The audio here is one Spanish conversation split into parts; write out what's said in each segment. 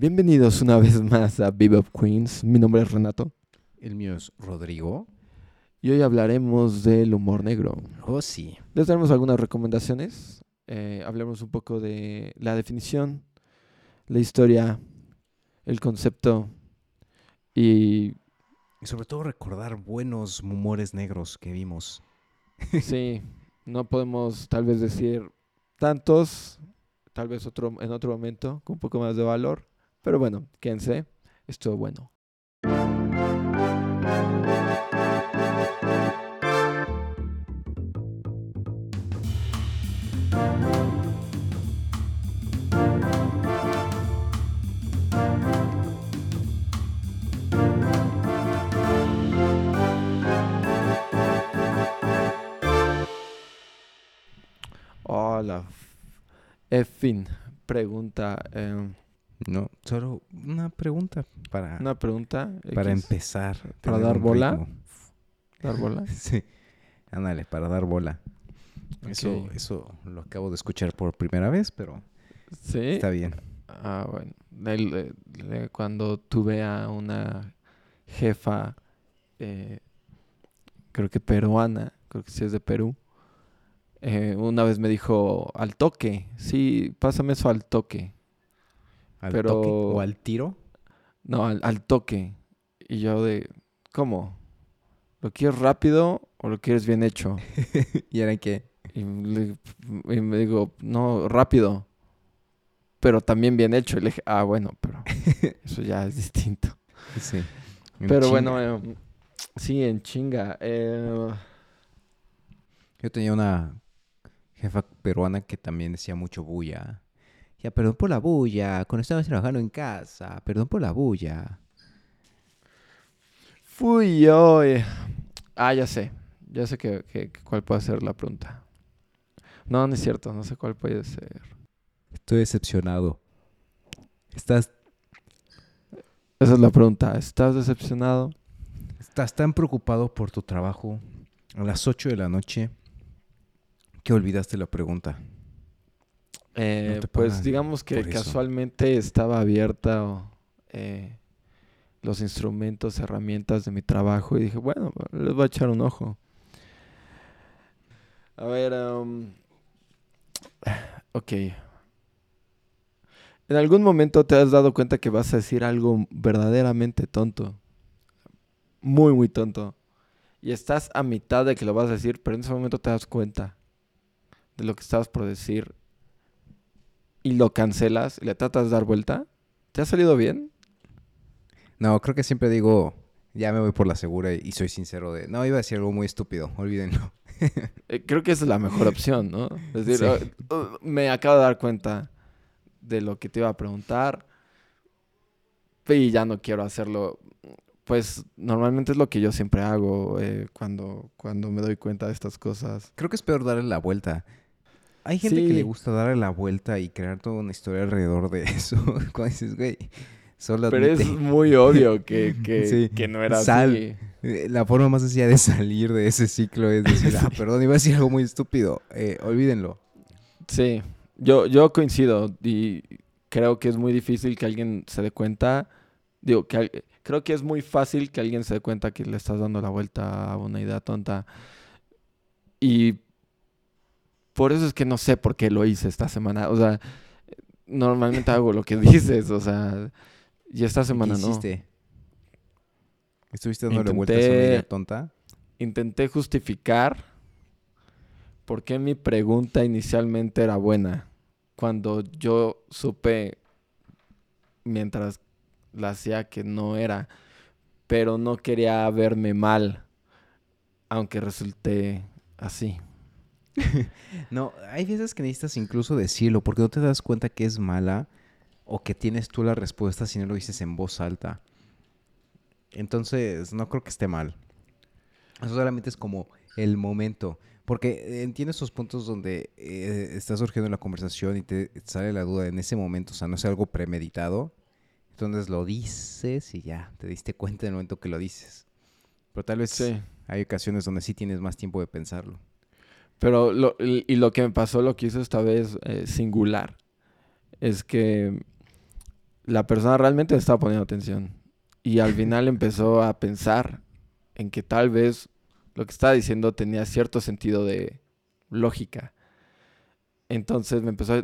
Bienvenidos una vez más a Bebop Queens. Mi nombre es Renato El mío es Rodrigo. y hoy hablaremos del humor negro. Oh, sí. Les daremos algunas recomendaciones. Eh, hablaremos un poco de la definición, la historia, el concepto y Y sobre todo recordar buenos humores negros que vimos. sí, no podemos tal vez decir tantos, tal vez otro en otro momento con un poco más de valor, pero bueno, quédense, estuvo bueno. Hola. Fin, pregunta, em, No, solo una pregunta para, una pregunta. para empezar. ¿Para dar bola? ritmo. dar bola. Sí. Ándale, para dar bola. Eso, eso lo acabo de escuchar por primera vez, pero Sí. está bien. Ah, bueno. El, cuando tuve a una jefa, eh, creo que peruana, creo que sí es de Perú, eh, una vez me dijo al toque, sí, pásame eso al toque. ¿Al Pero- toque o al tiro? No, al, al toque. Y yo de, ¿cómo? ¿Lo quieres rápido o lo quieres bien hecho? ¿Y era que Y, le- y me digo, no, rápido, pero también bien hecho. Y le dije, ah, bueno, pero eso ya es distinto. Sí. Pero chinga. bueno, eh, sí, en chinga. eh, Yo tenía una jefa peruana que también decía mucho bulla. Ya, perdón por la bulla. Cuando estábamos trabajando en casa. Perdón por la bulla. fui yo. eh. Ah, ya sé. Ya sé que, que- que cuál puede ser la pregunta. No, no es cierto. No sé cuál puede ser. Estoy decepcionado. Estás, Esa es la pregunta. ¿Estás decepcionado? estás tan preocupado por tu trabajo a las 8 de la noche que olvidaste la pregunta. Eh, pues digamos que casualmente estaba abierta o, eh, los instrumentos, herramientas de mi trabajo y dije, bueno, les voy a echar un ojo. A ver, am, ok. ¿En algún momento te has dado cuenta que vas a decir algo verdaderamente tonto? Muy, muy tonto. Y estás a mitad de que lo vas a decir, pero en ese momento te das cuenta de lo que estabas por decir y lo cancelas y le tratas de dar vuelta, ¿te ha salido bien? No, creo que siempre digo, ya me voy por la segura y soy sincero de, no, iba a decir algo muy estúpido, olvídenlo. Eh, creo que esa es la mejor opción, ¿no? Es decir, Sí. "Oh, oh, me acabo de dar cuenta de lo que te iba a preguntar y ya no quiero hacerlo. Pues normalmente es lo que yo siempre hago eh, cuando, cuando me doy cuenta de estas cosas. Creo que es peor darle la vuelta. Hay gente que le gusta darle la vuelta y crear toda una historia alrededor de eso. Cuando dices, güey, solo Pero es muy obvio que, que, Sí. que no era Sal. así. Eh, La forma más sencilla de salir de ese ciclo es decir, ah, perdón, iba a decir algo muy estúpido. Eh, olvídenlo. Sí, yo, yo coincido y creo que es muy difícil que alguien se dé cuenta. Digo, que creo que es muy fácil que alguien se dé cuenta que le estás dando la vuelta a una idea tonta. Y por eso es que no sé por qué lo hice esta semana. O sea, normalmente hago lo que dices, o sea, y esta ¿Y semana ¿Qué no. ¿Estuviste dándole vueltas a una Intenté- idea tonta? Intenté justificar por qué mi pregunta inicialmente era buena. Cuando yo supe, mientras la hacía, que no era. Pero no quería verme mal, aunque resulté así. No, hay veces que necesitas incluso decirlo porque no te das cuenta que es mala o que tienes tú la respuesta si no lo dices en voz alta. Entonces, no creo que esté mal. Eso solamente es como el momento. Porque entiendo esos puntos donde eh, está surgiendo la conversación y te sale la duda en ese momento. O sea, no es algo premeditado. Entonces lo dices y ya, te diste cuenta en el momento que lo dices. Pero tal vez Sí. hay ocasiones donde sí tienes más tiempo de pensarlo. Pero lo, y lo que me pasó, lo que hizo esta vez eh, singular, es que la persona realmente me estaba poniendo atención. Y al final empezó a pensar en que tal vez lo que estaba diciendo tenía cierto sentido de lógica. Entonces me empezó a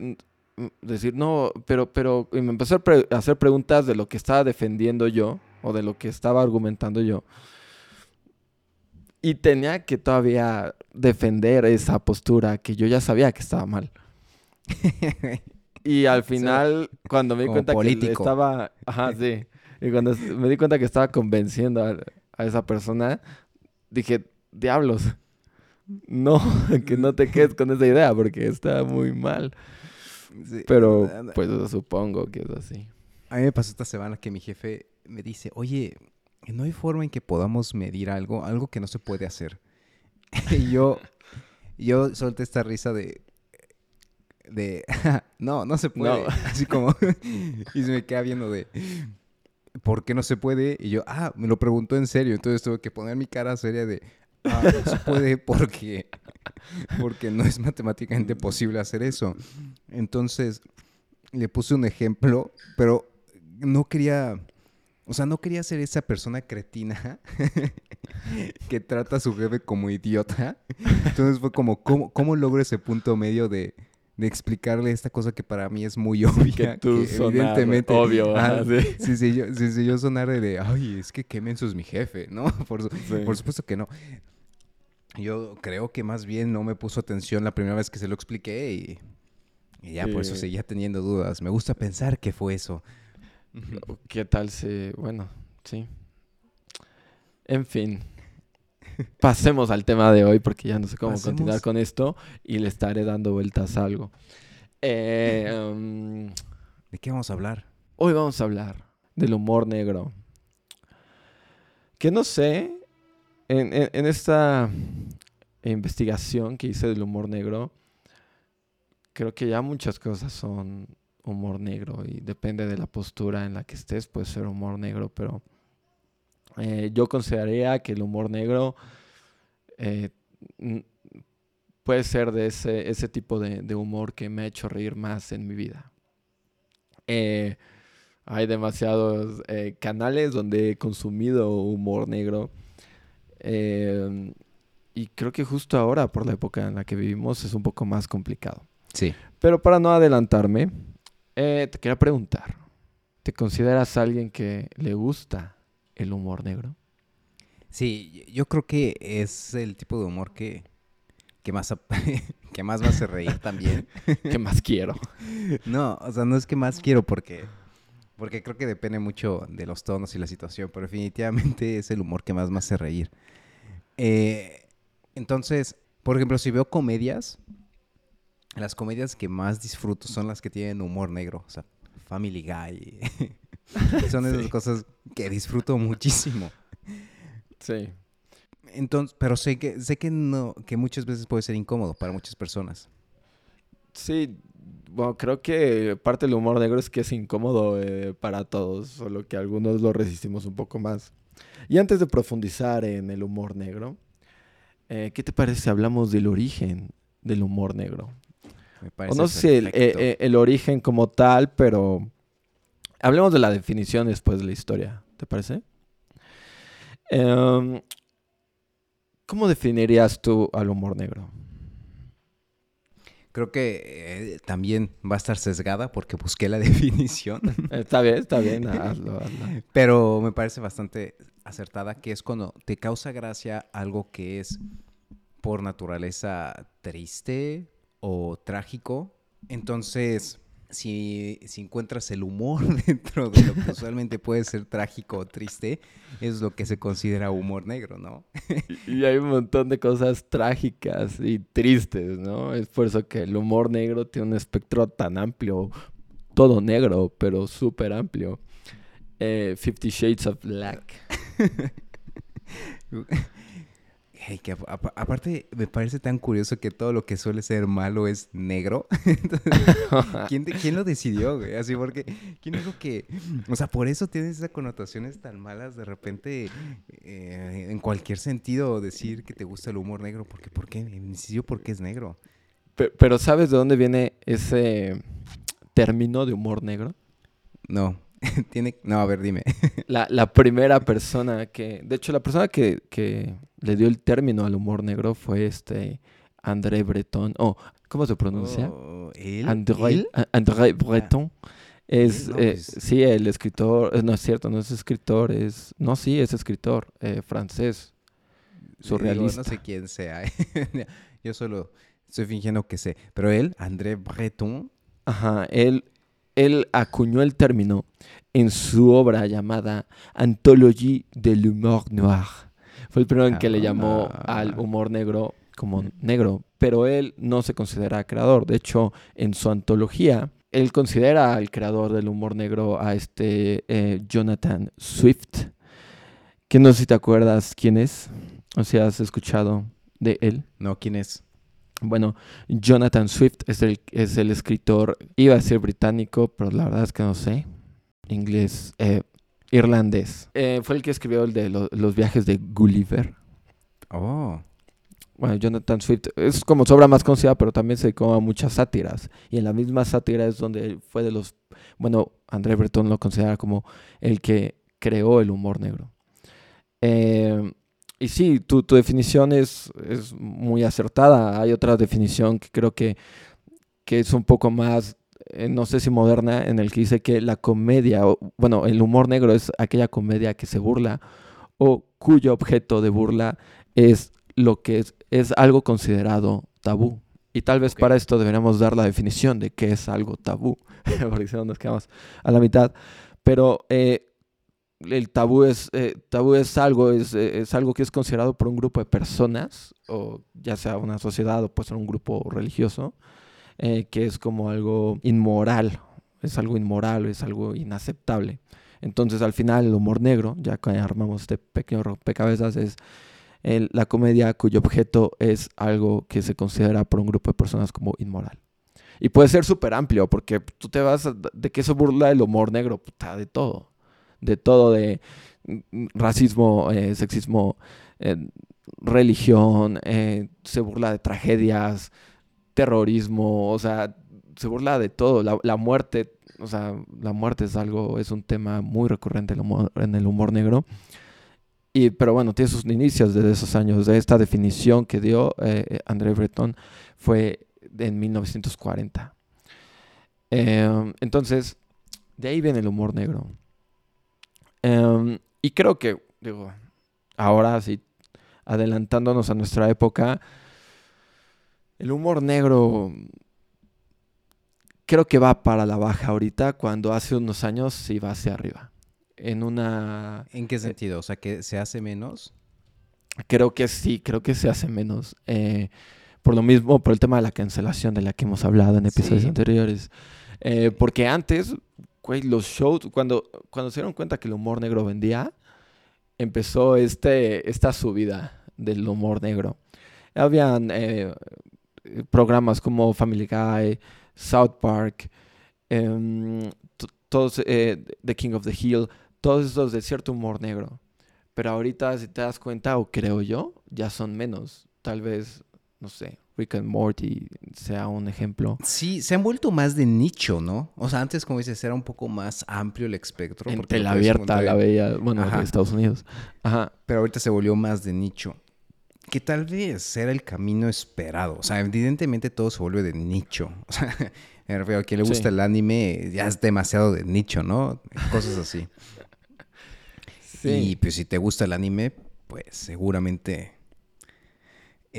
decir, no, pero, pero, y me empezó a, hacer preguntas de lo que estaba defendiendo yo o de lo que estaba argumentando yo. Y tenía que todavía defender esa postura que yo ya sabía que estaba mal. y al final, cuando me di cuenta que estaba, ajá, sí, y cuando me di cuenta que estaba convenciendo a, a esa persona, dije, diablos, no, que no te quedes con esa idea porque está muy mal. Pero pues supongo que es así. A mí me pasó esta semana que mi jefe me dice, oye, no hay forma en que podamos medir algo, algo que no se puede hacer. y yo, yo solté esta risa de, de, no, no se puede. Así como, y se me queda viendo de, ¿por qué no se puede? Y yo, ah, me lo preguntó en serio. Entonces tuve que poner mi cara seria de, ah, no se puede porque, porque no es matemáticamente posible hacer eso. Entonces, le puse un ejemplo, pero no quería, o sea, no quería ser esa persona cretina que trata a su jefe como idiota. Entonces fue como, ¿cómo, cómo logro ese punto medio de de explicarle esta cosa que para mí es muy obvia. Que tú evidentemente. Obvio, sí. sí, yo, sí, yo sonar de, ay, es que qué menso es mi jefe, ¿no? Por, supuesto que no. Yo creo que más bien no me puso atención la primera vez que se lo expliqué y, ya por eso seguía teniendo dudas. Me gusta pensar que fue eso. ¿Qué tal si, bueno, sí. En fin. pasemos al tema de hoy porque ya no sé cómo continuar con esto y le estaré dando vueltas a algo. Eh, em, ¿De qué vamos a hablar? Hoy vamos a hablar del humor negro. Que no sé, en, en esta investigación que hice del humor negro, creo que ya muchas cosas son humor negro y depende de la postura en la que estés, puede ser humor negro, pero eh, yo consideraría que el humor negro eh, puede ser de ese, ese tipo de, humor que me ha hecho reír más en mi vida. Eh, hay demasiados canales donde he consumido humor negro. y creo que justo ahora, por la época en la que vivimos, es un poco más complicado. Sí. Pero para no adelantarme, te quería preguntar, ¿te consideras alguien que le gusta el humor negro? Sí, yo creo que es el tipo de humor que, que, más, que más me hace reír también. que más quiero. No, o sea, no es que más quiero porque, porque creo que depende mucho de los tonos y la situación, pero definitivamente es el humor que más me hace reír. Eh, entonces, por ejemplo, si veo comedias, las comedias que más disfruto son las que tienen humor negro, o sea, Family Guy. Son esas cosas que disfruto muchísimo. Sí. Entonces, pero sé que sé que no que muchas veces puede ser incómodo para muchas personas. Sí, bueno, creo que parte del humor negro es que es incómodo eh, para todos, solo que algunos lo resistimos un poco más. Y antes de profundizar en el humor negro, eh, ¿qué te parece si hablamos del origen del humor negro? Me parece o no sé el, eh, el, origen como tal, pero Hablemos de la definición después de la historia, ¿te parece? Em, ¿Cómo definirías tú al humor negro? Creo que eh, también va a estar sesgada porque busqué la definición. está bien, está bien, hazlo, Pero me parece bastante acertada que es cuando te causa gracia algo que es por naturaleza triste o trágico. Entonces, si, encuentras el humor dentro de lo que usualmente puede ser trágico o triste, es lo que se considera humor negro, ¿no? y, hay un montón de cosas trágicas y tristes, ¿no? Es por eso que el humor negro tiene un espectro tan amplio, todo negro, pero súper amplio. Eh, Fifty Shades of Black. que aparte me parece tan curioso que todo lo que suele ser malo es negro. ¿quién, lo decidió, güey? Así porque, ¿quién dijo que, o sea, por eso tienes esas connotaciones tan malas de repente eh, en cualquier sentido decir que te gusta el humor negro? Porque, ¿por qué? ¿En por qué es negro? Pero, ¿sabes de dónde viene ese término de humor negro? No. Tiene... No, a ver, dime. La, la primera persona que... De hecho, la persona que, que le dio el término al humor negro fue este André Breton. Oh, ¿cómo se pronuncia? Oh, ¿él? André, André Breton. Es, no, eh, pues- sí, el escritor, eh, no es cierto, no es escritor, es, no, sí, es escritor, eh, francés, Digo, surrealista. no sé quién sea. Yo solo estoy fingiendo que sé. Pero él, André Breton, Ajá, él, él acuñó el término en su obra llamada Anthologie de l'humour noir. Fue el primero en que le llamó al humor negro como negro, pero él no se considera creador. De hecho, en su antología, él considera al creador del humor negro a este eh, Jonathan Swift, que no sé si te acuerdas quién es, o si has escuchado de él. no, ¿quién es? Bueno, Jonathan Swift es el, es el escritor, iba a ser británico, pero la verdad es que no sé. Inglés, eh, irlandés. Eh, fue el que escribió el de lo- los viajes de Gulliver. Oh, Bueno, Jonathan Swift es como su obra más conocida, pero también se dedicó a muchas sátiras. Y en la misma sátira es donde fue de los. Bueno, André Breton lo considera como el que creó el humor negro. Eh, y sí, tu, tu definición es, es muy acertada. Hay otra definición que creo que, que es un poco más, eh, no sé si moderna, en el que dice que la comedia, o, bueno, el humor negro es aquella comedia que se burla o cuyo objeto de burla es lo que es, es algo considerado tabú. Y tal vez Ok. para esto deberíamos dar la definición de qué es algo tabú, porque si no nos quedamos a la mitad. Pero eh, el tabú es, eh, tabú es algo, es, eh, es algo que es considerado por un grupo de personas, o ya sea una sociedad o puede un grupo religioso, eh, que es como algo inmoral, es algo inmoral, es algo inaceptable. Entonces al final el humor negro, ya que armamos este pequeño rompecabezas, es la comedia cuyo objeto es algo que se considera por un grupo de personas como inmoral. Y puede ser súper amplio, porque tú te vas a- de qué se burla el humor negro, puta, de todo. De todo, de racismo, eh, sexismo, eh, religión, eh, se burla de tragedias, terrorismo, o sea, se burla de todo. La, la muerte, o sea, la muerte es algo, es un tema muy recurrente en el humor, en el humor negro. Y, pero bueno, tiene sus inicios desde esos años. De esta definición que dio André Breton fue en 1940. Em, entonces, de ahí viene el humor negro. Em, y creo que, digo, ahora sí, adelantándonos a nuestra época, el humor negro creo que va para la baja ahorita, cuando hace unos años sí va hacia arriba. En una... ¿en qué sentido? O sea, que se hace menos. Creo que sí, creo que se hace menos. eh, por lo mismo, por el tema de la cancelación de la que hemos hablado en episodios Sí. anteriores. Eh, porque antes, los shows, cuando, cuando se dieron cuenta que el humor negro vendía, empezó este, esta subida del humor negro. Habían eh, programas como Family Guy, South Park, em, eh, The King of the Hill, todos esos de cierto humor negro. Pero ahorita, si te das cuenta, o creo yo, ya son menos. Tal vez, no sé, Rick and Morty sea un ejemplo. Sí, se han vuelto más de nicho, ¿no? O sea, antes, como dices, era un poco más amplio el espectro. En tela abierta la veía, bueno, Ajá. de Estados Unidos. Ajá. Pero ahorita se volvió más de nicho. Que tal vez era el camino esperado. O sea, evidentemente todo se vuelve de nicho. O sea, me refiero a quien le Sí. gusta el anime ya es demasiado de nicho, ¿no? Cosas así. Y pues si te gusta el anime, pues seguramente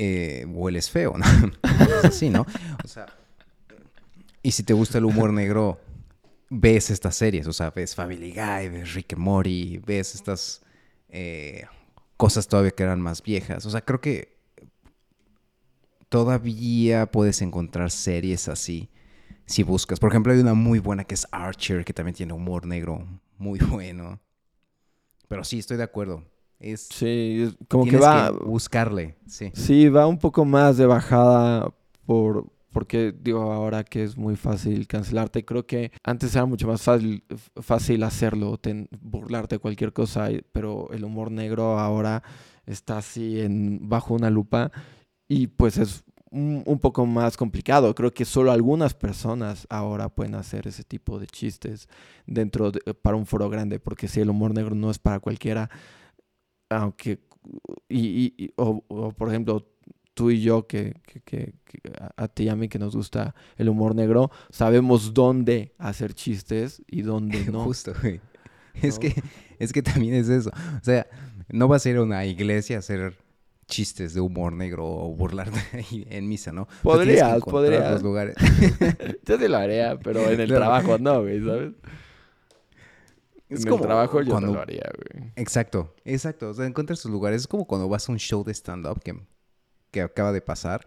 eh, hueles feo, ¿no? Cosas así, ¿no? O sea, y si te gusta el humor negro, ves estas series, o sea, ves Family Guy, ves Rick and Morty, ves estas eh, cosas todavía que eran más viejas. O sea, creo que todavía puedes encontrar series así si buscas. Por ejemplo, hay una muy buena que es Archer, que también tiene humor negro muy bueno. Pero sí, estoy de acuerdo. Es, Sí, como que va, buscarle, sí. sí, va un poco más de bajada por, porque digo ahora que es muy fácil cancelarte. Creo que antes era mucho más fácil, fácil hacerlo, ten- burlarte de cualquier cosa, pero el humor negro ahora está así en, bajo una lupa y pues es un, un poco más complicado. Creo que solo algunas personas ahora pueden hacer ese tipo de chistes dentro de, para un foro grande, porque si el humor negro no es para cualquiera, aunque, y, o, o, por ejemplo, tú y yo, que, que, que- que a, ti y a mí que nos gusta el humor negro, sabemos dónde hacer chistes y dónde no. Justo, güey. Es que, es que también es eso. O sea, no vas a ir a una iglesia a hacer chistes de humor negro o burlarte en misa, ¿no? Podrías, podrías. los lugares. Yo sí lo haría, pero en el Claro. trabajo no, güey, ¿sabes? Es en como el trabajo yo cuando- no lo haría, güey. Exacto, exacto. O sea, encuentras tus lugares. Es como cuando vas a un show de stand-up que, que acaba de pasar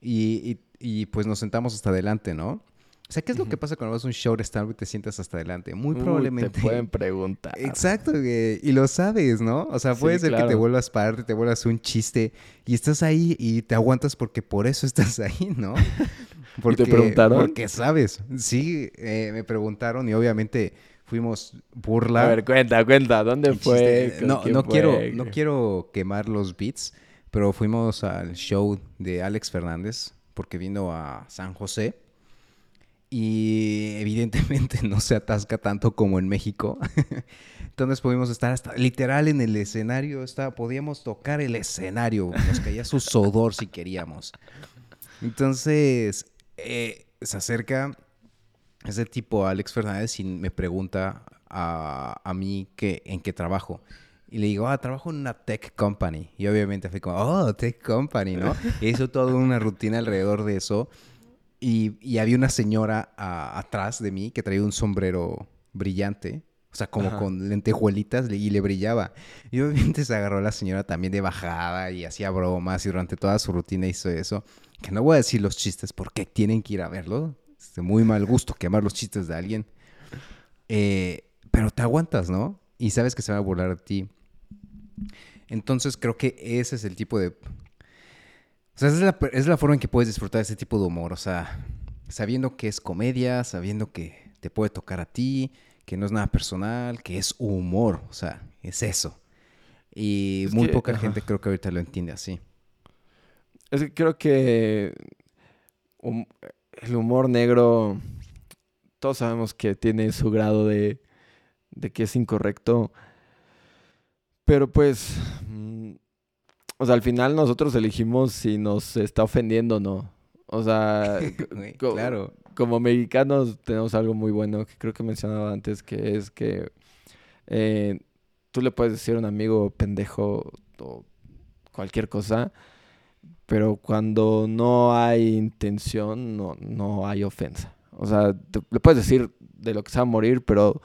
y, y- y, pues nos sentamos hasta adelante, ¿no? O sea, ¿qué es lo que pasa cuando vas a un show de stand-up y te sientas hasta adelante? Muy Uy, probablemente... Te pueden preguntar. Exacto, güey. Y lo sabes, ¿no? O sea, Sí, puede ser que te vuelvas parte, te vuelvas un chiste y estás ahí y te aguantas porque por eso estás ahí, ¿no? Porque, preguntaron? Porque sabes. Sí, eh, me preguntaron y obviamente fuimos burla. A ver, cuenta, cuenta, ¿dónde fue? chiste. ¿Con No, no fue? quiero, no quiero quemar los beats, pero fuimos al show de Alex Fernández porque vino a San José. Y evidentemente no se atasca tanto como en México. Entonces pudimos estar hasta literal en el escenario. Estaba, podíamos tocar el escenario. Nos caía su sudor si queríamos. Entonces eh, se acerca ese tipo Alex Fernández y me pregunta a, a mí que, en qué trabajo. Y le digo, ah, trabajo en una tech company. Y obviamente fue como, oh, tech company, ¿no? E hizo toda una rutina alrededor de eso. Y, y había una señora a- atrás de mí que traía un sombrero brillante. O sea, como Ajá. con lentejuelitas le- y le brillaba. Y obviamente se agarró a la señora también de bajada y hacía bromas y durante toda su rutina hizo eso. Que no voy a decir los chistes porque tienen que ir a verlo. Es de muy mal gusto quemar los chistes de alguien. Eh, pero te aguantas, ¿no? Y sabes que se van a burlar de ti. Entonces creo que ese es el tipo de... O sea, es la, es la forma en que puedes disfrutar ese tipo de humor. O sea, sabiendo que es comedia, sabiendo que te puede tocar a ti, que no es nada personal, que es humor. O sea, es eso. Y Es muy que, poca ajá. gente creo que ahorita lo entiende así. Es que creo que hum- el humor negro, todos sabemos que tiene su grado de, de que es incorrecto, pero pues, mm, o sea, al final nosotros elegimos si nos está ofendiendo o no. O sea, co- claro. como mexicanos tenemos algo muy bueno que creo que mencionaba antes, que es que eh, tú le puedes decir a un amigo pendejo o cualquier cosa, pero cuando no hay intención, no, no hay ofensa. O sea, te- le puedes decir de lo que se va a morir, pero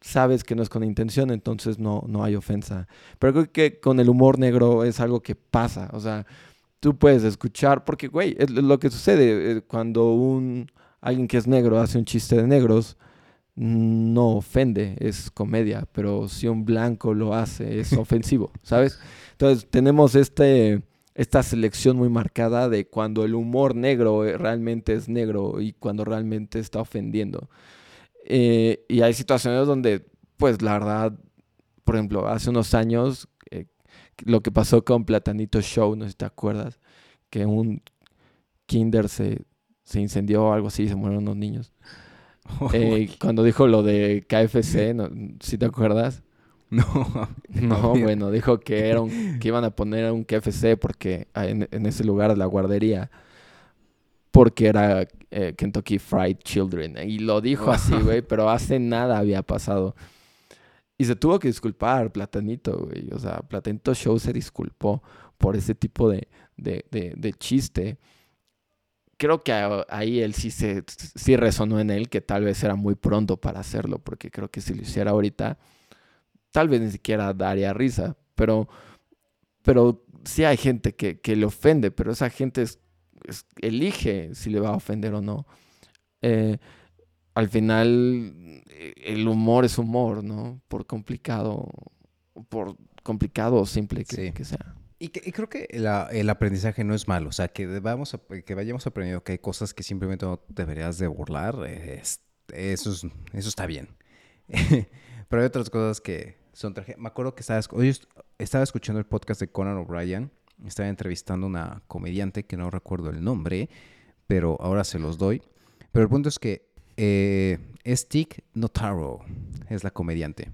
sabes que no es con intención, entonces no, no hay ofensa. Pero creo que con el humor negro es algo que pasa. O sea, tú puedes escuchar, porque, güey, es lo que sucede eh, cuando un alguien que es negro hace un chiste de negros, no ofende, es comedia, pero si un blanco lo hace, es ofensivo, ¿sabes? Entonces tenemos este, esta selección muy marcada de cuando el humor negro eh, realmente es negro y cuando realmente está ofendiendo. Eh, y hay situaciones donde, pues la verdad, por ejemplo, hace unos años, eh, lo que pasó con Platanito Show, no sé si te acuerdas, que un kinder se, se incendió o algo así, se murieron unos niños. Eh, cuando dijo lo de KFC, no, si te acuerdas? no. No, bueno, dijo que era un- que iban a poner un KFC porque ah, en, en ese lugar la guardería porque era eh, Kentucky Fried Children y lo dijo así, güey, pero hace nada había pasado. Y se tuvo que disculpar Platanito, güey. O sea, Platanito Show se disculpó por ese tipo de, de, de- de chiste. Creo que ahí él sí se sí resonó en él que tal vez era muy pronto para hacerlo, porque creo que si lo hiciera ahorita, tal vez ni siquiera daría risa. Pero, pero sí hay gente que, que le ofende, pero esa gente es- es- elige si le va a ofender o no. Eh, al final, eh, el humor es humor, ¿no? Por complicado, por complicado o simple que, Sí. que sea. Y, que- y creo que la- el aprendizaje no es malo, o sea, que vamos a- que vayamos aprendiendo que hay cosas que simplemente no deberías de burlar, es- eso, es- eso está bien. Pero hay otras cosas que son traje. Me acuerdo que estaba, escuchando el podcast de Conan O'Brien estaba entrevistando a una comediante que no recuerdo el nombre, pero ahora se los doy. Pero el punto es que eh, Notaro, es la comediante.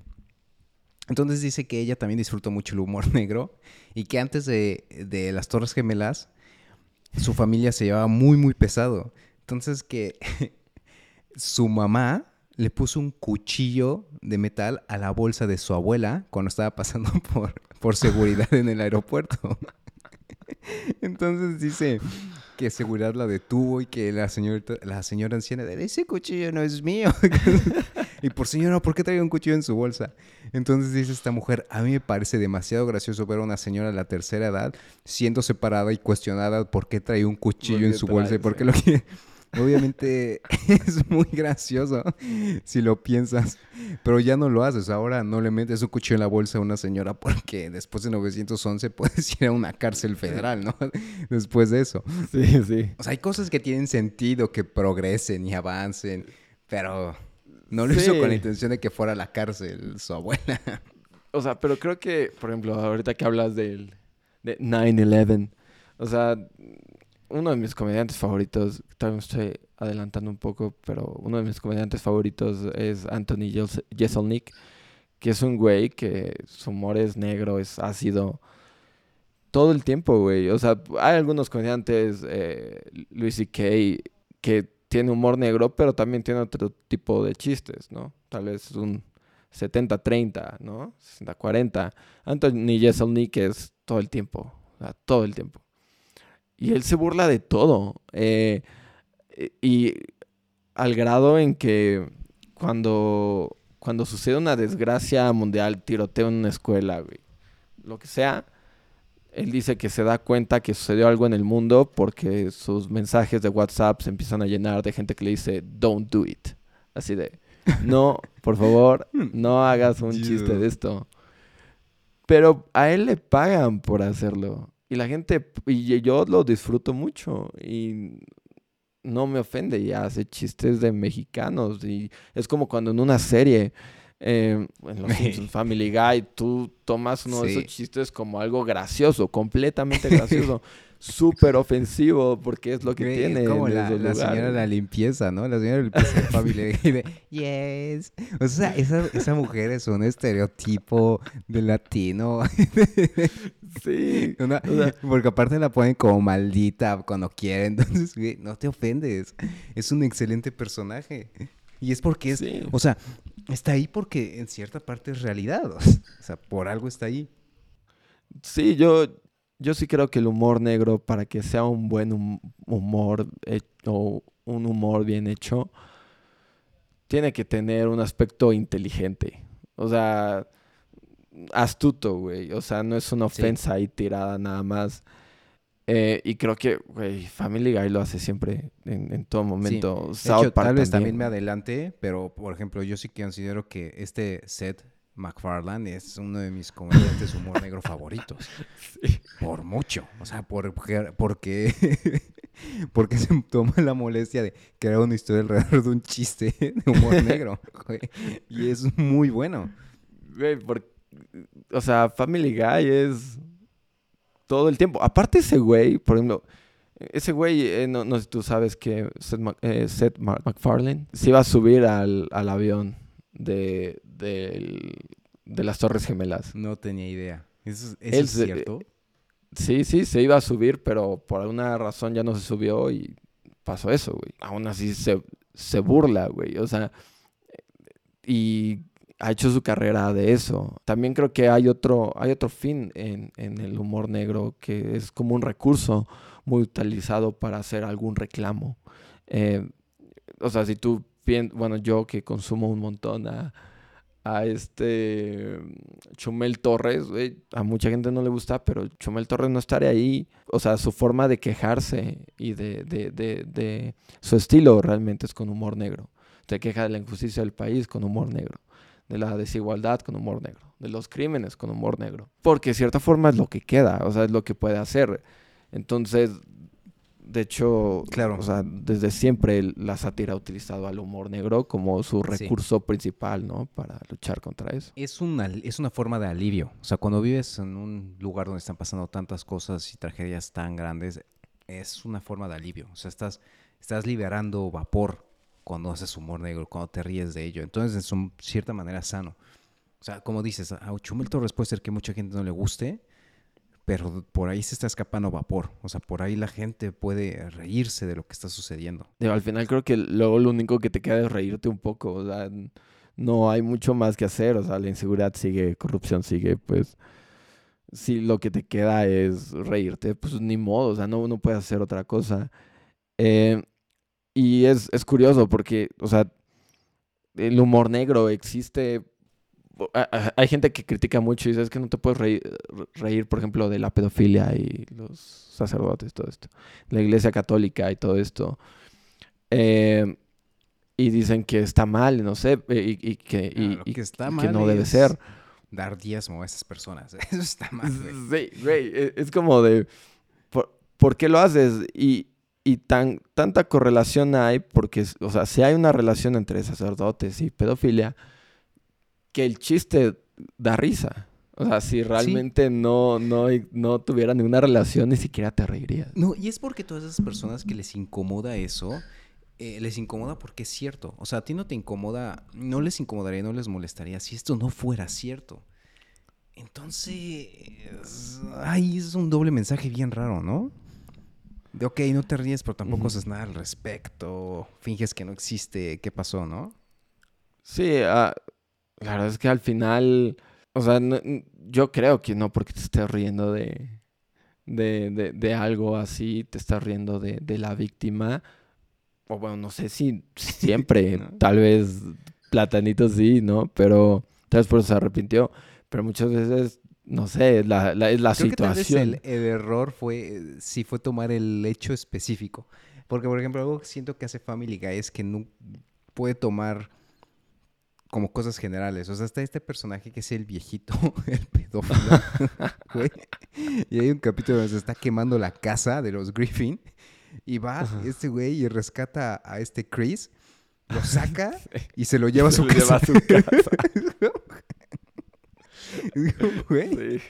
Entonces dice que ella también disfrutó mucho el humor negro y que antes de, de las Torres Gemelas su familia se llevaba muy, muy pesado. Entonces que su mamá le puso un cuchillo de metal a la bolsa de su abuela cuando estaba pasando por, por seguridad en el aeropuerto. Entonces dice que seguridad la detuvo y que la señora, la señora anciana de ese cuchillo no es mío. y por señora, ¿por qué trae un cuchillo en su bolsa? Entonces dice esta mujer, a mí me parece demasiado gracioso ver a una señora de la tercera edad siendo separada y cuestionada por qué trae un cuchillo en su bolsa y por qué lo quiere. Obviamente es muy gracioso si lo piensas, pero ya no lo haces. Ahora no le metes un cuchillo en la bolsa a una señora porque después de 911 puedes ir a una cárcel federal, ¿no? Después de eso. Sí, sí. O sea, hay cosas que tienen sentido, que progresen y avancen, pero no lo hizo con la intención de que fuera a la cárcel su abuela. O sea, pero creo que, por ejemplo, ahorita que hablas del, de 9-11, o sea, uno de mis comediantes favoritos, también estoy adelantando un poco, pero uno de mis comediantes favoritos es Anthony Jeselnik, que es un güey que su humor es negro, es ácido todo el tiempo, güey. O sea, hay algunos comediantes, eh, Luis C.K., que tiene humor negro, pero también tiene otro tipo de chistes, ¿no? Tal vez un 70-30, ¿no? 60-40. Anthony Jeselnik es todo el tiempo, o sea, todo el tiempo. Y él se burla de todo. Eh, y al grado en que cuando, cuando sucede una desgracia mundial, tiroteo en una escuela, lo que sea, él dice que se da cuenta que sucedió algo en el mundo porque sus mensajes de WhatsApp se empiezan a llenar de gente que le dice, don't do it. Así de, no, por favor, no hagas un chiste de esto. Pero a él le pagan por hacerlo. Y la gente, y yo lo disfruto mucho y no me ofende y hace chistes de mexicanos. Y es como cuando en una serie, eh, en los Simpsons Family Guy, tú tomas uno de esos chistes como algo gracioso, completamente gracioso. súper ofensivo porque es lo que tiene. Como la, señora de la limpieza, ¿no? La señora de la limpieza de familia. yes. O sea, esa, esa mujer es un estereotipo de latino. Sí. porque aparte la ponen como maldita cuando quieren. Entonces, no te ofendes. Es un excelente personaje. Y es porque es. O sea, está ahí porque en cierta parte es realidad. O sea, por algo está ahí. Sí, yo, yo sí creo que el humor negro, para que sea un buen humor o un humor bien hecho, tiene que tener un aspecto inteligente. O sea, astuto, güey. O sea, no es una ofensa ahí tirada nada más. Eh, y creo que, güey, Family Guy lo hace siempre, en, todo momento. tal vez también me adelante, pero por ejemplo, yo sí considero que este set McFarlane es uno de mis comediantes humor negro favoritos. Por mucho. O sea, por, porque, porque se toma la molestia de crear una historia alrededor de un chiste de humor negro. Y es muy bueno. O sea, Family Guy es todo el tiempo. Aparte ese güey, por ejemplo, ese güey, eh, no, sé si tú sabes que Seth, eh, MacFarlane se iba a subir al, al avión de, de, las Torres Gemelas. No tenía idea. ¿Eso, es cierto? sí, sí, se iba a subir, pero por alguna razón ya no se subió y pasó eso, güey. Aún así se, se burla, güey. O sea, y ha hecho su carrera de eso. También creo que hay otro, hay otro fin en, en, el humor negro que es como un recurso muy utilizado para hacer algún reclamo. Eh, o sea, si tú bueno, yo que consumo un montón a, a este Chumel Torres, a mucha gente no le gusta, pero Chumel Torres no estaría ahí. O sea, su forma de quejarse y de, de, de, de su estilo realmente es con humor negro. Se queja de la injusticia del país con humor negro, de la desigualdad con humor negro, de los crímenes con humor negro. Porque de cierta forma es lo que queda, o sea, es lo que puede hacer. Entonces, De hecho, Claro. o sea, desde siempre la sátira ha utilizado al humor negro como su Sí. recurso principal, ¿no? Para luchar contra eso. Es una, es una forma de alivio. O sea, cuando vives en un lugar donde están pasando tantas cosas y tragedias tan grandes, es una forma de alivio. O sea, estás, estás liberando vapor cuando haces humor negro, cuando te ríes de ello. Entonces, es un cierta manera sano. O sea, como dices, a Chumel Torres puede ser que mucha gente no le guste, pero por ahí se está escapando vapor. O sea, por ahí la gente puede reírse de lo que está sucediendo. Al final creo que luego lo único que te queda es reírte un poco, o sea, no hay mucho más que hacer, o sea, la inseguridad sigue, corrupción sigue, pues si lo que te queda es reírte, pues ni modo, o sea, no, no puedes hacer otra cosa. Eh, y es, es curioso porque, o sea, el humor negro existe. Hay gente que critica mucho y dice es que no te puedes reír, reír, por ejemplo, de la pedofilia y los sacerdotes, todo esto. La iglesia católica y todo esto. Eh, y dicen que está mal, no sé, y, y que, y- que está y mal que no debe ser. Dar diezmo a esas personas. Eso está mal, güey. Sí, güey, e- es como de, ¿por, por qué lo haces? Y, y tan, tanta correlación hay, porque, o sea, si hay una relación entre sacerdotes y pedofilia, que el chiste da risa. O sea, si realmente no, no, no tuviera ninguna relación, ni siquiera te reirías. No, y es porque todas esas personas que les incomoda eso, eh, les incomoda porque es cierto. O sea, a ti no te incomoda, no les incomodaría, no les molestaría si esto no fuera cierto. Entonces, ay, es un doble mensaje bien raro, ¿no? De, ok, no te ríes, pero tampoco Ujú. haces nada al respecto. Finges que no existe, ¿qué pasó, no? Sí, ah, la verdad es que al final, o sea, no- yo creo que no porque te estés riendo de, de, de, de algo así, te estás riendo de, de la víctima. O bueno, no sé si siempre, ¿No? tal vez Platanito sí, ¿no? Pero tal vez por eso se arrepintió. Pero muchas veces, no sé, la, la, es la Creo que tal vez situación. el, el error fue, sí fue tomar el hecho específico. Porque, por ejemplo, algo que siento que hace Family Guy es que no puede tomar como cosas generales. O sea, está este personaje que es el viejito, el pedófilo, güey. Y hay un capítulo donde se está quemando la casa de los Griffin. Y va Ajá. este güey y rescata a este Chris, lo saca y se lo lleva a Se su lo lleva a su casa. Digo, güey, Sí.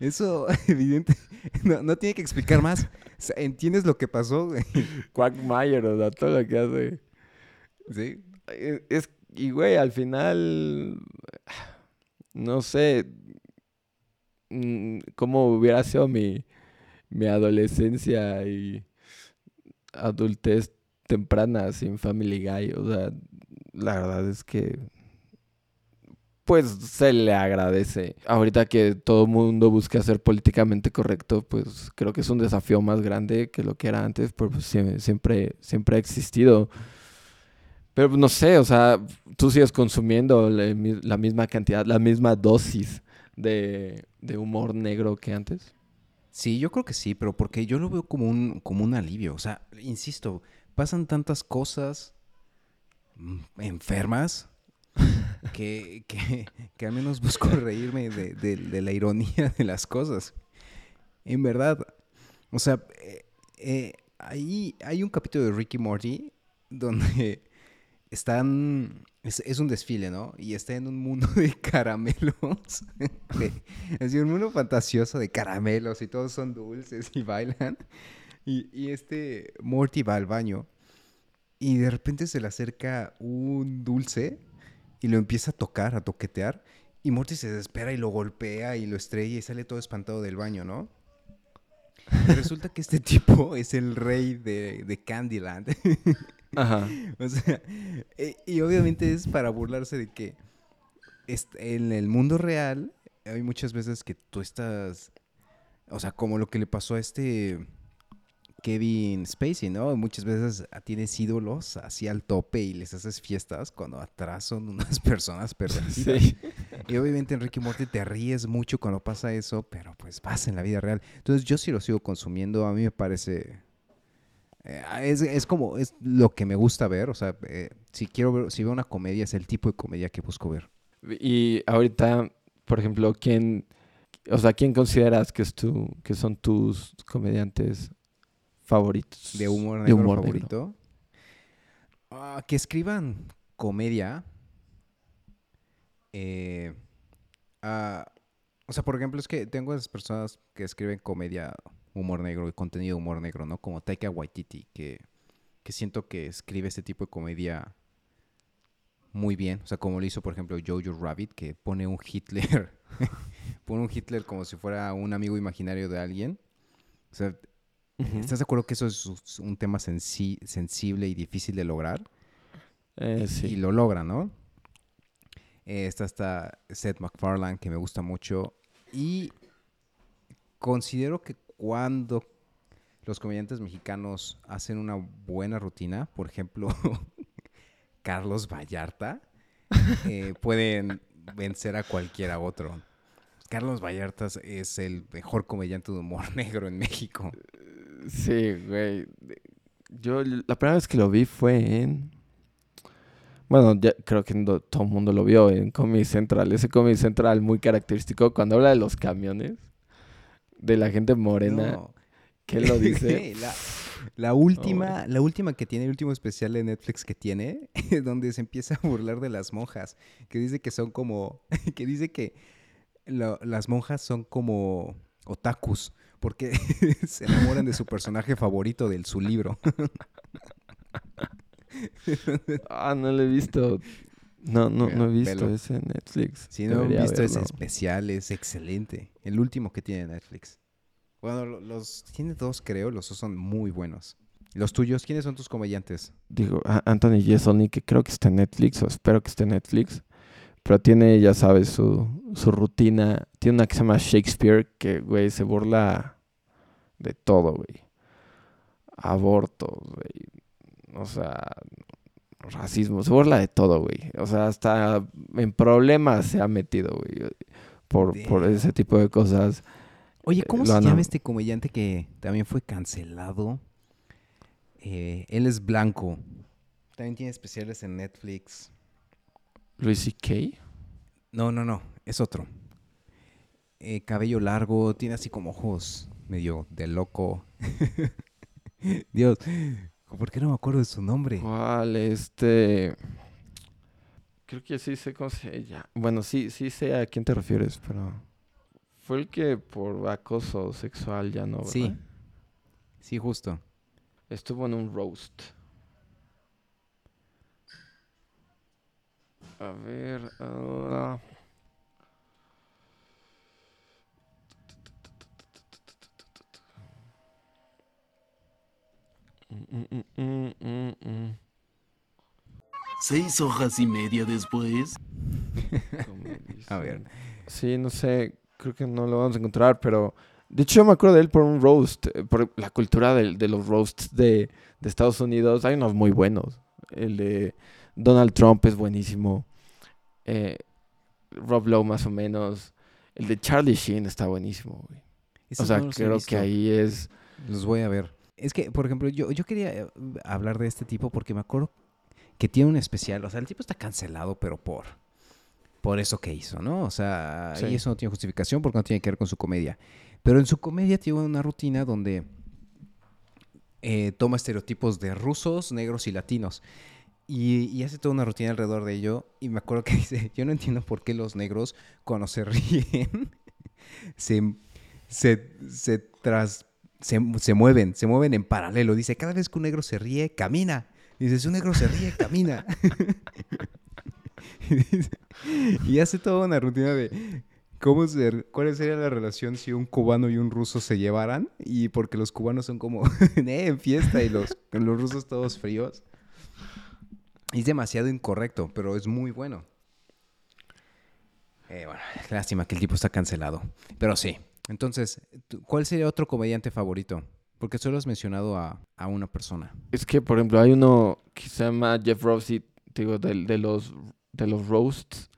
Eso, evidente, no, no tiene que explicar más. O sea, ¿Entiendes lo que pasó? güey? Quagmire, o sea, todo lo que hace. Sí. Eh, Es, y güey, al final, no sé mm, cómo hubiera sido mi, mi adolescencia y adultez temprana sin Family Guy. O sea, la verdad es que, pues se le agradece. Ahorita que todo mundo busca ser políticamente correcto, pues creo que es un desafío más grande que lo que era antes, pero pues, sie- siempre, siempre ha existido. Pero pues, no sé, o sea, tú sigues consumiendo la, mi- la misma cantidad, la misma dosis de, de humor negro que antes. Sí, yo creo que sí, pero porque yo lo veo como un, como un alivio. O sea, insisto, pasan tantas cosas mm, enfermas que, que, que al menos busco reírme de, de- la ironía de las cosas. En verdad, o sea, eh, eh, hay un capítulo de Ricky Morty donde están, es, es un desfile, ¿no? Y está en un mundo de caramelos. es un mundo fantasioso de caramelos y todos son dulces y bailan. Y, y este Morty va al baño y de repente se le acerca un dulce y lo empieza a tocar, a toquetear. Y Morty se desespera y lo golpea y lo estrella y sale todo espantado del baño, ¿no? Y resulta que este tipo es el rey de, de Candyland. Ajá. O sea, eh, y obviamente es para burlarse de que en el mundo real hay muchas veces que tú estás, o sea, como lo que le pasó a este Kevin Spacey, ¿no? Muchas veces tienes ídolos así al tope y les haces fiestas cuando atrás son unas personas pervertidas. Sí. Y obviamente en Ricky Morty te ríes mucho cuando pasa eso, pero pues pasa en la vida real. Entonces yo sí lo sigo consumiendo, a mí me parece... eh, es, es como, es lo que me gusta ver, o sea, eh, si quiero ver, si veo una comedia, es el tipo de comedia que busco ver. Y ahorita, por ejemplo, ¿quién, o sea, quién consideras que es tu, que son tus comediantes favoritos. De humor de negro. favorito. Ah, que escriban comedia. Eh, ah, o sea, por ejemplo, es que tengo esas personas que escriben comedia, humor negro y contenido humor negro, ¿no? Como Taika Waititi, que, que siento que escribe este tipo de comedia muy bien. O sea, como lo hizo, por ejemplo, Jojo Rabbit, que pone un Hitler, pone un Hitler como si fuera un amigo imaginario de alguien. O sea, ¿estás de acuerdo que eso es un tema sensi- sensible y difícil de lograr? Eh, sí. Y lo logra, ¿no? Eh, está hasta Seth MacFarlane, que me gusta mucho. Y considero que cuando los comediantes mexicanos hacen una buena rutina, por ejemplo, Carlos Vallarta, eh, pueden vencer a cualquiera otro. Carlos Vallarta es el mejor comediante de humor negro en México. Sí, güey. Yo la primera vez que lo vi fue en... Bueno, ya creo que no- todo el mundo lo vio en Comedy Central. Ese Comedy Central muy característico cuando habla de los camiones, de la gente morena. No. ¿Qué lo dice? la, la última, la última que tiene, el último especial de Netflix que tiene, donde se empieza a burlar de las monjas, que dice que son como, que dice que la- las monjas son como otakus, porque se enamoran de su personaje favorito de su libro. Ah, no lo he visto. No, no, no he visto velo. ese Netflix. Si no Debería visto ese verlo. especial, es excelente. El último que tiene Netflix. Bueno, lo- los tiene dos, creo, los dos son muy buenos. Los tuyos, ¿quiénes son tus comediantes? Digo, Anthony Jeselnik, que creo que está en Netflix, o espero que esté en Netflix. Pero tiene, ya sabes, su, su rutina. Tiene una que se llama Shakespeare, que, güey, se burla de todo, güey. Abortos, güey. O sea, racismo. Se burla de todo, güey. O sea, hasta en problemas se ha metido, güey. Por, por ese tipo de cosas. Oye, Eh, ¿cómo se llama este comediante que también fue cancelado? Eh, él es blanco. También tiene especiales en Netflix. Luis C.K. No, no, no, es otro. Eh, cabello largo, tiene así como ojos medio de loco. Dios, ¿por qué no me acuerdo de su nombre? ¿Cuál? Este. Creo que sí sé cómo se llama. Bueno, sí, sí sé a quién te refieres, pero. Fue el que por acoso sexual ya no, ¿verdad? Sí. Sí, justo. Estuvo en un roast. A ver. ah. Mm, mm, mm, mm, mm. Seis hojas y media después. ¿Cómo A ver. Sí, no sé, creo que no lo vamos a encontrar, pero de hecho yo me acuerdo de él por un roast, eh, por la cultura de, los roasts de, de Estados Unidos. Hay unos muy buenos. El de Donald Trump es buenísimo. Eh, Rob Lowe más o menos. El de Charlie Sheen está buenísimo, güey. O sea, no creo que ahí es... Los voy a ver. Es que, por ejemplo, yo, yo quería eh, hablar de este tipo porque me acuerdo que tiene un especial. O sea, el tipo está cancelado, pero por, por eso que hizo, ¿no? O sea, Sí. y eso no tiene justificación porque no tiene que ver con su comedia. Pero en su comedia tiene una rutina donde eh, toma estereotipos de rusos, negros y latinos. Y, y hace toda una rutina alrededor de ello. Y me acuerdo que dice, yo no entiendo por qué los negros cuando se ríen se, se, se, tras, se, se mueven, se mueven en paralelo. Dice, cada vez que un negro se ríe, camina. Dice, si un negro se ríe, camina. y, hace toda una rutina de cómo cuál sería la relación si un cubano y un ruso se llevaran. Y porque los cubanos son como eh, en fiesta y los, los rusos todos fríos. Es demasiado incorrecto, pero es muy bueno. Eh, bueno, lástima que el tipo está cancelado. Pero sí. Entonces, ¿cuál sería otro comediante favorito? Porque solo has mencionado a, a una persona. Es que, por ejemplo, hay uno que se llama Jeff Rossi, digo, del- de, los, de los roasts.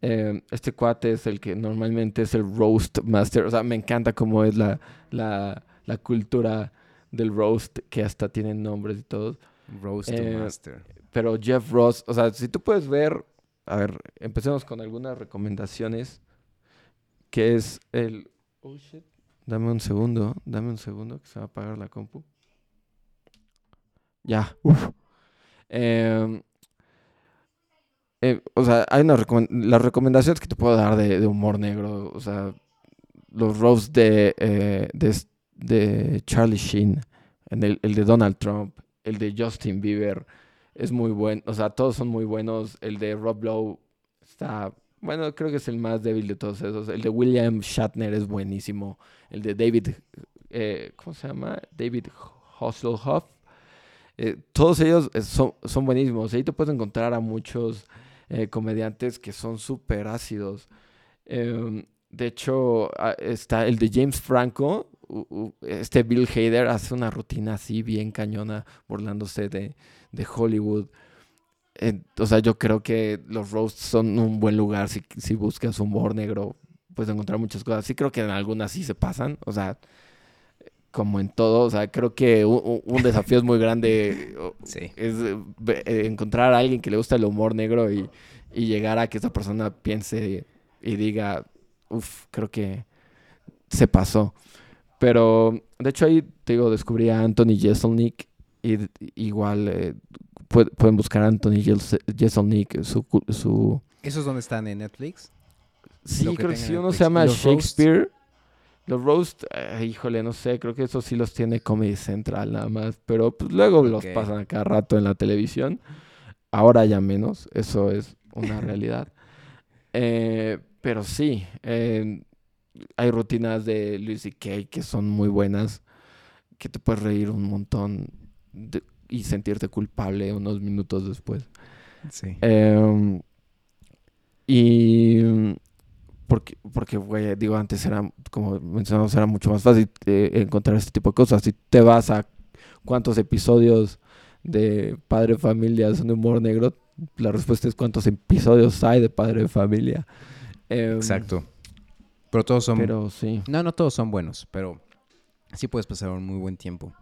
Eh, este cuate es el que normalmente es el roast master. O sea, me encanta cómo es la, la, la cultura del roast, que hasta tienen nombres y todo. Roast Eh, Master. Pero Jeff Ross, o sea, si tú puedes ver, a ver, empecemos con algunas recomendaciones, que es el... Oh, shit. Dame un segundo, dame un segundo, que se va a apagar la compu. Ya, uf. Em, eh, o sea, hay una recomen- las recomendaciones que te puedo dar de, de humor negro. O sea, los roasts de, eh, de, Charlie Sheen, en el, el de Donald Trump, el de Justin Bieber, es muy bueno. O sea, todos son muy buenos. El de Rob Lowe está, bueno, creo que es el más débil de todos esos. El de William Shatner es buenísimo. El de David, eh, ¿cómo se llama? David Hasselhoff. Eh, todos ellos eh, son, son buenísimos. Ahí te puedes encontrar a muchos comediantes que son súper ácidos. Em, de hecho, ah, está el de James Franco. Este Bill Hader hace una rutina así bien cañona, burlándose de, de Hollywood. Eh, o sea, yo creo que los roasts son un buen lugar si, si buscas humor negro. Puedes encontrar muchas cosas. Sí creo que en algunas sí se pasan. O sea, como en todo. O sea, creo que un, un- desafío es muy grande. Sí. Es eh, eh, encontrar a alguien que le gusta el humor negro y, y llegar a que esa persona piense y diga, uff, creo que se pasó. Pero, de hecho, ahí, te digo, descubrí a Anthony Jeselnik y igual eh, pue- pueden buscar a Anthony Jes- Jeselnik, su, su... ¿Esos dónde están en Netflix? Sí, que creo que sí, uno Netflix. se llama. Shakespeare. Los roast, eh, híjole, no sé, creo que eso sí los tiene Comedy Central nada más, pero pues luego los pasan a cada rato en la televisión. Ahora ya menos, eso es una realidad. Eh, pero sí, eh, hay rutinas de Luis C.K. que son muy buenas, que te puedes reír un montón de- y sentirte culpable unos minutos después. Sí. Em, y porque, porque, güey, digo, antes era, como mencionamos, era mucho más fácil eh, encontrar este tipo de cosas. Si te vas a cuántos episodios de Padre de Familia son de humor negro, la respuesta es cuántos episodios hay de Padre de Familia. Em, Exacto. Pero todos son... Pero sí. No, no todos son buenos, pero sí puedes pasar un muy buen tiempo.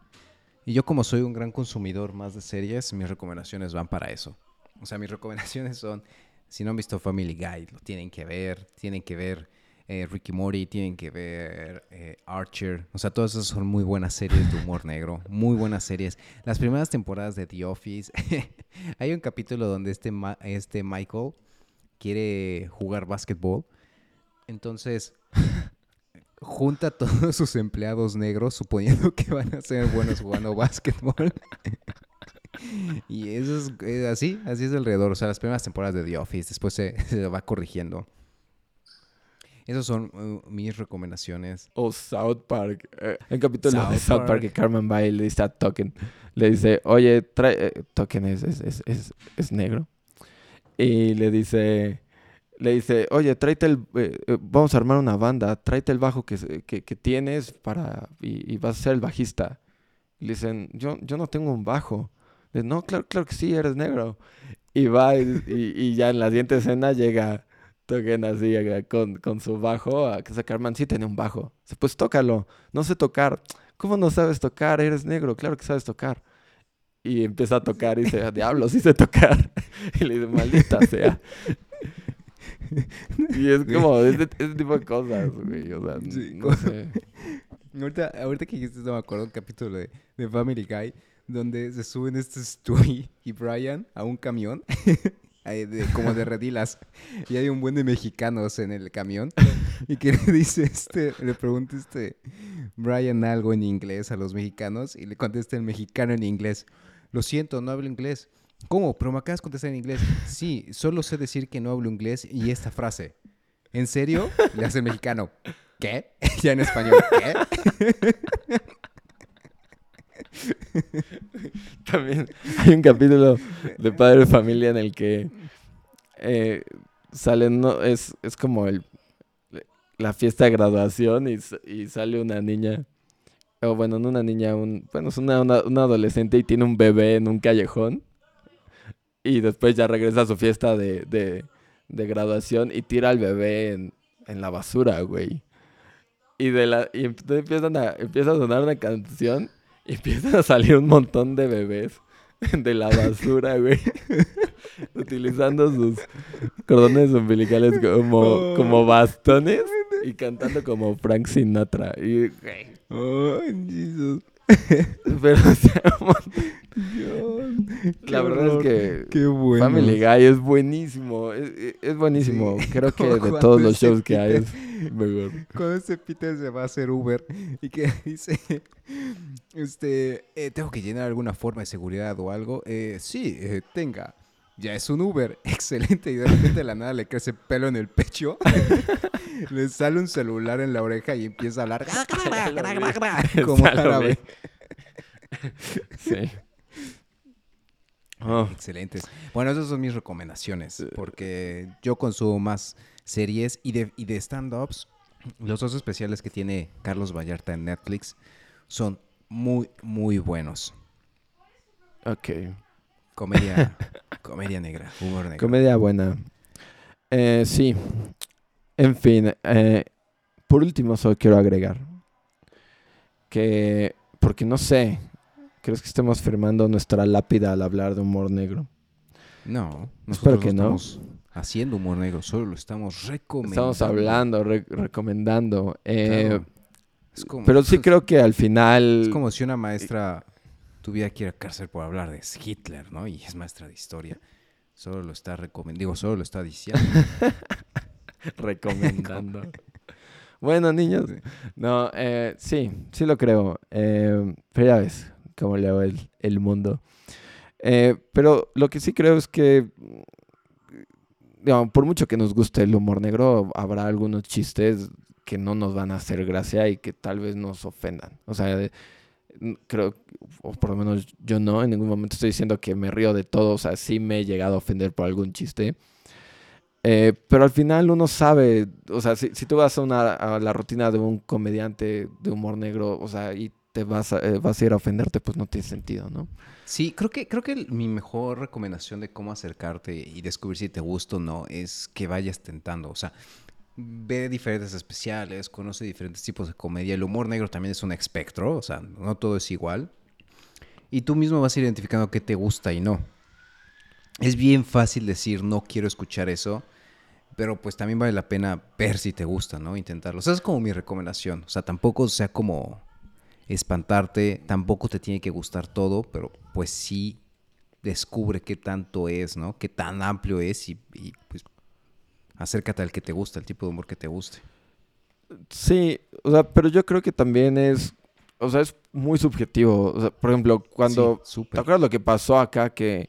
Y yo como soy un gran consumidor más de series, mis recomendaciones van para eso. O sea, mis recomendaciones son, si no han visto Family Guy, lo tienen que ver, tienen que ver eh, Ricky Morty, tienen que ver eh, Archer. O sea, todas esas son muy buenas series de humor negro, muy buenas series. Las primeras temporadas de The Office, hay un capítulo donde este, Ma- este Michael quiere jugar básquetbol. Entonces, junta a todos sus empleados negros, suponiendo que van a ser buenos jugando básquetbol. y eso es, así, así es alrededor. O sea, las primeras temporadas de The Office, después se, se va corrigiendo. Esas son uh, mis recomendaciones. O South Park. Eh, un capítulo de South South Park Park. que Carmen Bay le dice a Token. Le dice, oye, trae... eh, Token es, es, es, es negro. Y le dice... Le dice, oye, tráete el... eh, eh, vamos a armar una banda. Tráete el bajo que, que, que tienes para... Y, y vas a ser el bajista. Y le dicen, yo, yo no tengo un bajo. Le no, claro, claro que sí, eres negro. Y va y, y- ya en la siguiente escena llega Token así con, con su bajo a que Carmen sí tiene un bajo. Pues tócalo, no sé tocar. ¿Cómo no sabes tocar? Eres negro, claro que sabes tocar. Y empieza a tocar y dice, diablo, sí sé tocar. Y le dice, maldita sea. Y es como ese, ese tipo de cosas, güey. O sea, Sí, no sé. Ahorita, ahorita que dijiste esto, me acuerdo un capítulo de, de Family Guy donde se suben este Stewie y Brian a un camión, de- como de redilas, y hay un buen de mexicanos en el camión, y que le dice este, le pregunta este Brian algo en inglés a los mexicanos, y le contesta el mexicano en inglés, lo siento, no hablo inglés. ¿Cómo? Pero me acabas de contestar en inglés. Sí, solo sé decir que no hablo inglés y esta frase. ¿En serio? Le hace mexicano. ¿Qué? ya en español. ¿Qué? También hay un capítulo de Padre de Familia en el que eh, salen, no, es, es como el, la fiesta de graduación y, y sale una niña, o bueno, no una niña, un, bueno, es una, una adolescente y tiene un bebé en un callejón y después ya regresa a su fiesta de, de, de graduación y tira al bebé en, en la basura, güey. Y, de la, y entonces empiezan a, empieza a sonar una canción y empiezan a salir un montón de bebés de la basura, güey. Utilizando sus cordones umbilicales como, como bastones y cantando como Frank Sinatra. Y, güey, Oh, Jesus. Pero o sea, Dios, la verdad horror. es que Qué bueno. Family Guy es buenísimo. Es, es- buenísimo. Sí, Creo que de todos los shows que hay es mejor. Cuando este Peter se va a hacer Uber y que dice, este, eh, tengo que llenar alguna forma de seguridad o algo. Eh, sí, eh, tenga. Ya es un Uber, excelente. Y de repente de la nada le crece pelo en el pecho. le sale un celular en la oreja y empieza a hablar. como árabe. Sí. Oh, Excelentes. Bueno, esas son mis recomendaciones. Porque yo consumo más series y de, y de stand-ups. Los dos especiales que tiene Carlos Vallarta en Netflix son muy, muy buenos. ok. Comedia, comedia negra, humor negro. Comedia buena. Eh, sí. En fin. eh, por último, solo quiero agregar que, porque no sé, ¿crees que estemos firmando nuestra lápida al hablar de humor negro? no, Espero que no. estamos haciendo humor negro, solo lo estamos recomendando. Estamos hablando, re- recomendando. eh, Claro. Es como, Pero sí creo que al final... es como si una maestra tuviera que ir a cárcel por hablar de Hitler, ¿no? Y es maestra de historia. Solo lo está recomendando, digo, solo lo está diciendo. recomendando. bueno, niños. No, eh, sí, sí lo creo. Eh, pero ya ves cómo leo el, el mundo. Eh, pero lo que sí creo es que, digamos, por mucho que nos guste el humor negro, habrá algunos chistes que no nos van a hacer gracia y que tal vez nos ofendan. O sea, creo, o por lo menos yo no, en ningún momento estoy diciendo que me río de todo. O sea, sí me he llegado a ofender por algún chiste. Eh, pero al final uno sabe, o sea, si, si tú vas a, una, a la rutina de un comediante de humor negro, o sea, y te vas a, eh, vas a ir a ofenderte, pues no tiene sentido, ¿no? Sí, creo que, creo que mi mejor recomendación de cómo acercarte y descubrir si te gusta o no es que vayas tentando. O sea, ve diferentes especiales, conoce diferentes tipos de comedia. El humor negro también es un espectro, o sea, no todo es igual. Y tú mismo vas identificando qué te gusta y no. Es bien fácil decir, no quiero escuchar eso, pero pues también vale la pena ver si te gusta, ¿no? Intentarlo. O sea, es como mi recomendación. O sea, tampoco sea como espantarte, tampoco te tiene que gustar todo, pero pues sí descubre qué tanto es, ¿no? Qué tan amplio es y, y, pues acércate al que te gusta, al tipo de humor que te guste. Sí, o sea, pero yo creo que también es, o sea, es muy subjetivo. O sea, por ejemplo, cuando, Sí. ¿te acuerdas lo que pasó acá que,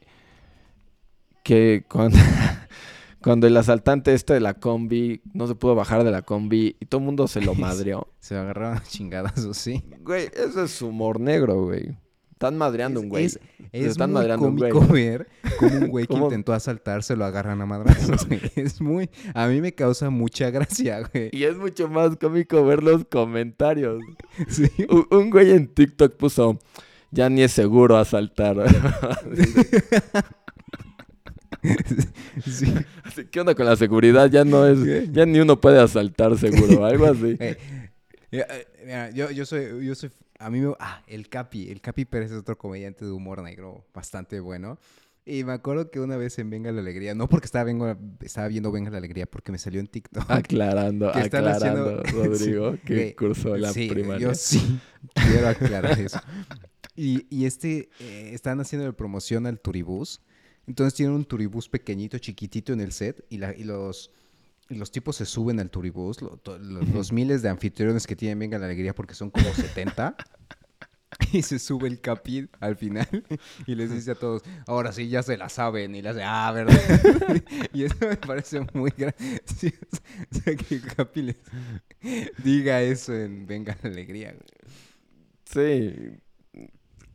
que cuando, cuando el asaltante este de la combi no se pudo bajar de la combi y todo el mundo se lo madreó? Se agarraron a chingadas o sí. Güey, eso es humor negro, güey. Están madreando un güey. Es, es están muy madreando a un cómico güey. ver cómo un güey que intentó asaltar se lo agarran a madrazos. güey. Es muy... A mí me causa mucha gracia, güey. Y es mucho más cómico ver los comentarios. Sí. Un, un güey en TikTok puso, ya ni es seguro asaltar. sí. Así, ¿Qué onda con la seguridad? Ya no es, ya ni uno puede asaltar seguro, algo así. Eh, mira, eh, mira, yo, yo soy, yo soy, a mí me, ah, el Capi, el Capi Pérez es otro comediante de humor negro bastante bueno. Y me acuerdo que una vez en Venga la Alegría, no porque estaba, vengo, estaba viendo Venga la Alegría, porque me salió en TikTok. Aclarando, aclarando, haciendo- Rodrigo, Sí, que cursó la sí, primaria. Yo sí quiero aclarar eso. Y, y este, eh, están haciendo la promoción al turibús. Entonces tienen un turibús pequeñito, chiquitito en el set y, la, y los... y los tipos se suben al turibús, lo- to- lo- los, miles de anfitriones que tienen Venga la Alegría porque son como 70. Y se sube el capi al final y les dice a todos, ahora sí ya se la saben. Y le hace, ah, ¿verdad? y eso me parece muy gracioso. O sea, que el les diga eso en Venga la Alegría. Sí.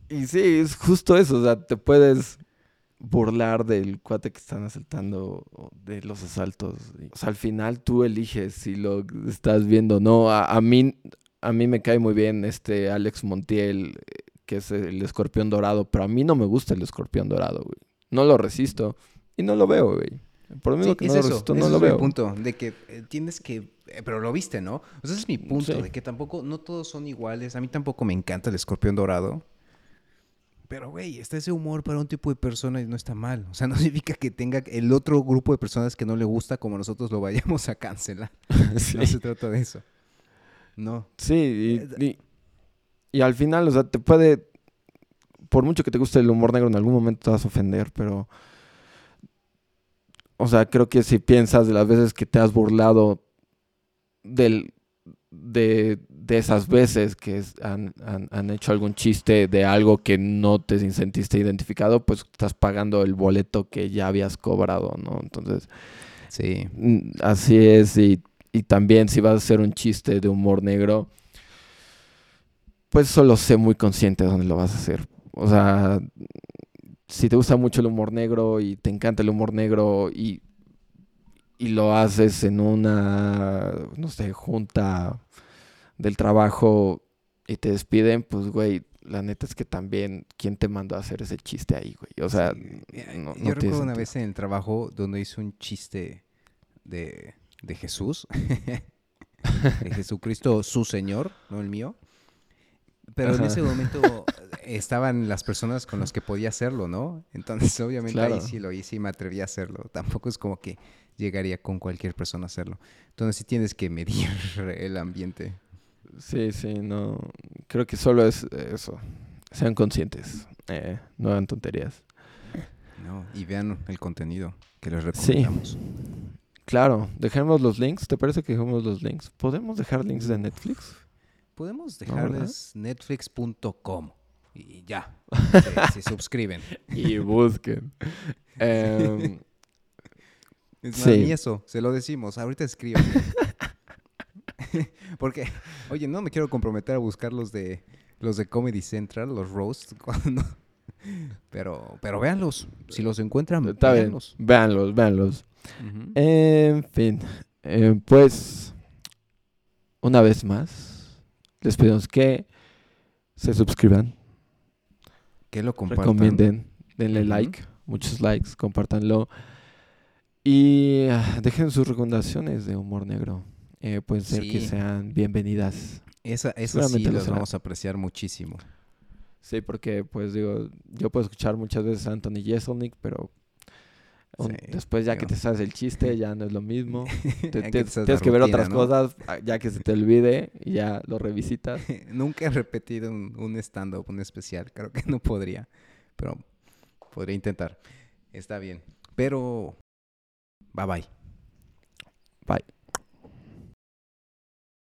Y sí, es justo eso. O sea, te puedes burlar del cuate que están asaltando de los asaltos. O sea, al final tú eliges si lo estás viendo o no. A, a mí, a mí me cae muy bien este Alex Montiel, eh, que es el escorpión dorado, pero a mí no me gusta el escorpión dorado, güey. No lo resisto y no lo veo, güey. Por lo mismo Sí, que es no lo resisto, ese no es lo mi veo. punto, de que eh, tienes que... eh, pero lo viste, ¿no? O sea, ese es mi punto, Sí. de que tampoco, no todos son iguales. A mí tampoco me encanta el escorpión dorado. Pero, güey, está ese humor para un tipo de persona y no está mal. O sea, no significa que tenga el otro grupo de personas que no le gusta como nosotros lo vayamos a cancelar. Sí. No se trata de eso. No. Sí, y, y- y al final, o sea, te puede, por mucho que te guste el humor negro, en algún momento te vas a ofender, pero, o sea, creo que si piensas de las veces que te has burlado del, de, de esas veces que es- han, han- han hecho algún chiste de algo que no te sentiste identificado, pues estás pagando el boleto que ya habías cobrado, ¿no? Entonces, Sí. Mm, Así es, y, y también si vas a hacer un chiste de humor negro, pues solo sé muy consciente de dónde lo vas a hacer. O sea, si te gusta mucho el humor negro y te encanta el humor negro y, y lo haces en una, no sé, junta del trabajo y te despiden, pues, güey, la neta es que también, ¿quién te mandó a hacer ese chiste ahí, güey? O sea, Sí, no- no yo recuerdo una vez en el trabajo donde hice un chiste de, de Jesús, de Jesucristo, su Señor, no el mío. Pero en ese momento estaban las personas con las que podía hacerlo, ¿no? Entonces, obviamente ahí sí lo hice y me atreví a hacerlo. Tampoco es como que llegaría con cualquier persona a hacerlo. Entonces sí tienes que medir el ambiente. Sí, sí, no. Creo que solo es eso. Sean conscientes. Eh, no hagan tonterías. ¿no? Y vean el contenido que les Sí. recomendamos. Claro, dejemos los links. ¿Te parece que dejemos los links? ¿Podemos dejar links de Netflix? Podemos No, dejarles netflix.com y ya. Se, se suscriben. Y busquen. Em, Es más, Sí. ni eso, se lo decimos. Ahorita escriban. Porque, oye, no me quiero comprometer a buscar los de los de Comedy Central, los roasts, cuando- pero, pero véanlos. Si los encuentran, está bien. véanlos. Véanlos, véanlos. En fin. eh, pues, una vez más, les pedimos que se suscriban, que lo compartan. recomienden, denle like, muchos likes, compártanlo. Y ah, dejen sus recomendaciones de humor negro. Eh, pueden ser que sean bienvenidas. Esa, esa sí Seguramente lo los será. vamos a apreciar muchísimo. Sí, porque pues digo, yo puedo escuchar muchas veces a Anthony Jeselnik, pero un- Sí, después ya que te sabes el chiste ya no es lo mismo. Te- que te- tienes que ver rutina, otras ¿no? cosas ah, ya que se te olvide y ya lo revisitas. Nunca he repetido un, un stand-up, un especial. Creo que no podría. Pero podría intentar. Está bien. Pero, bye bye.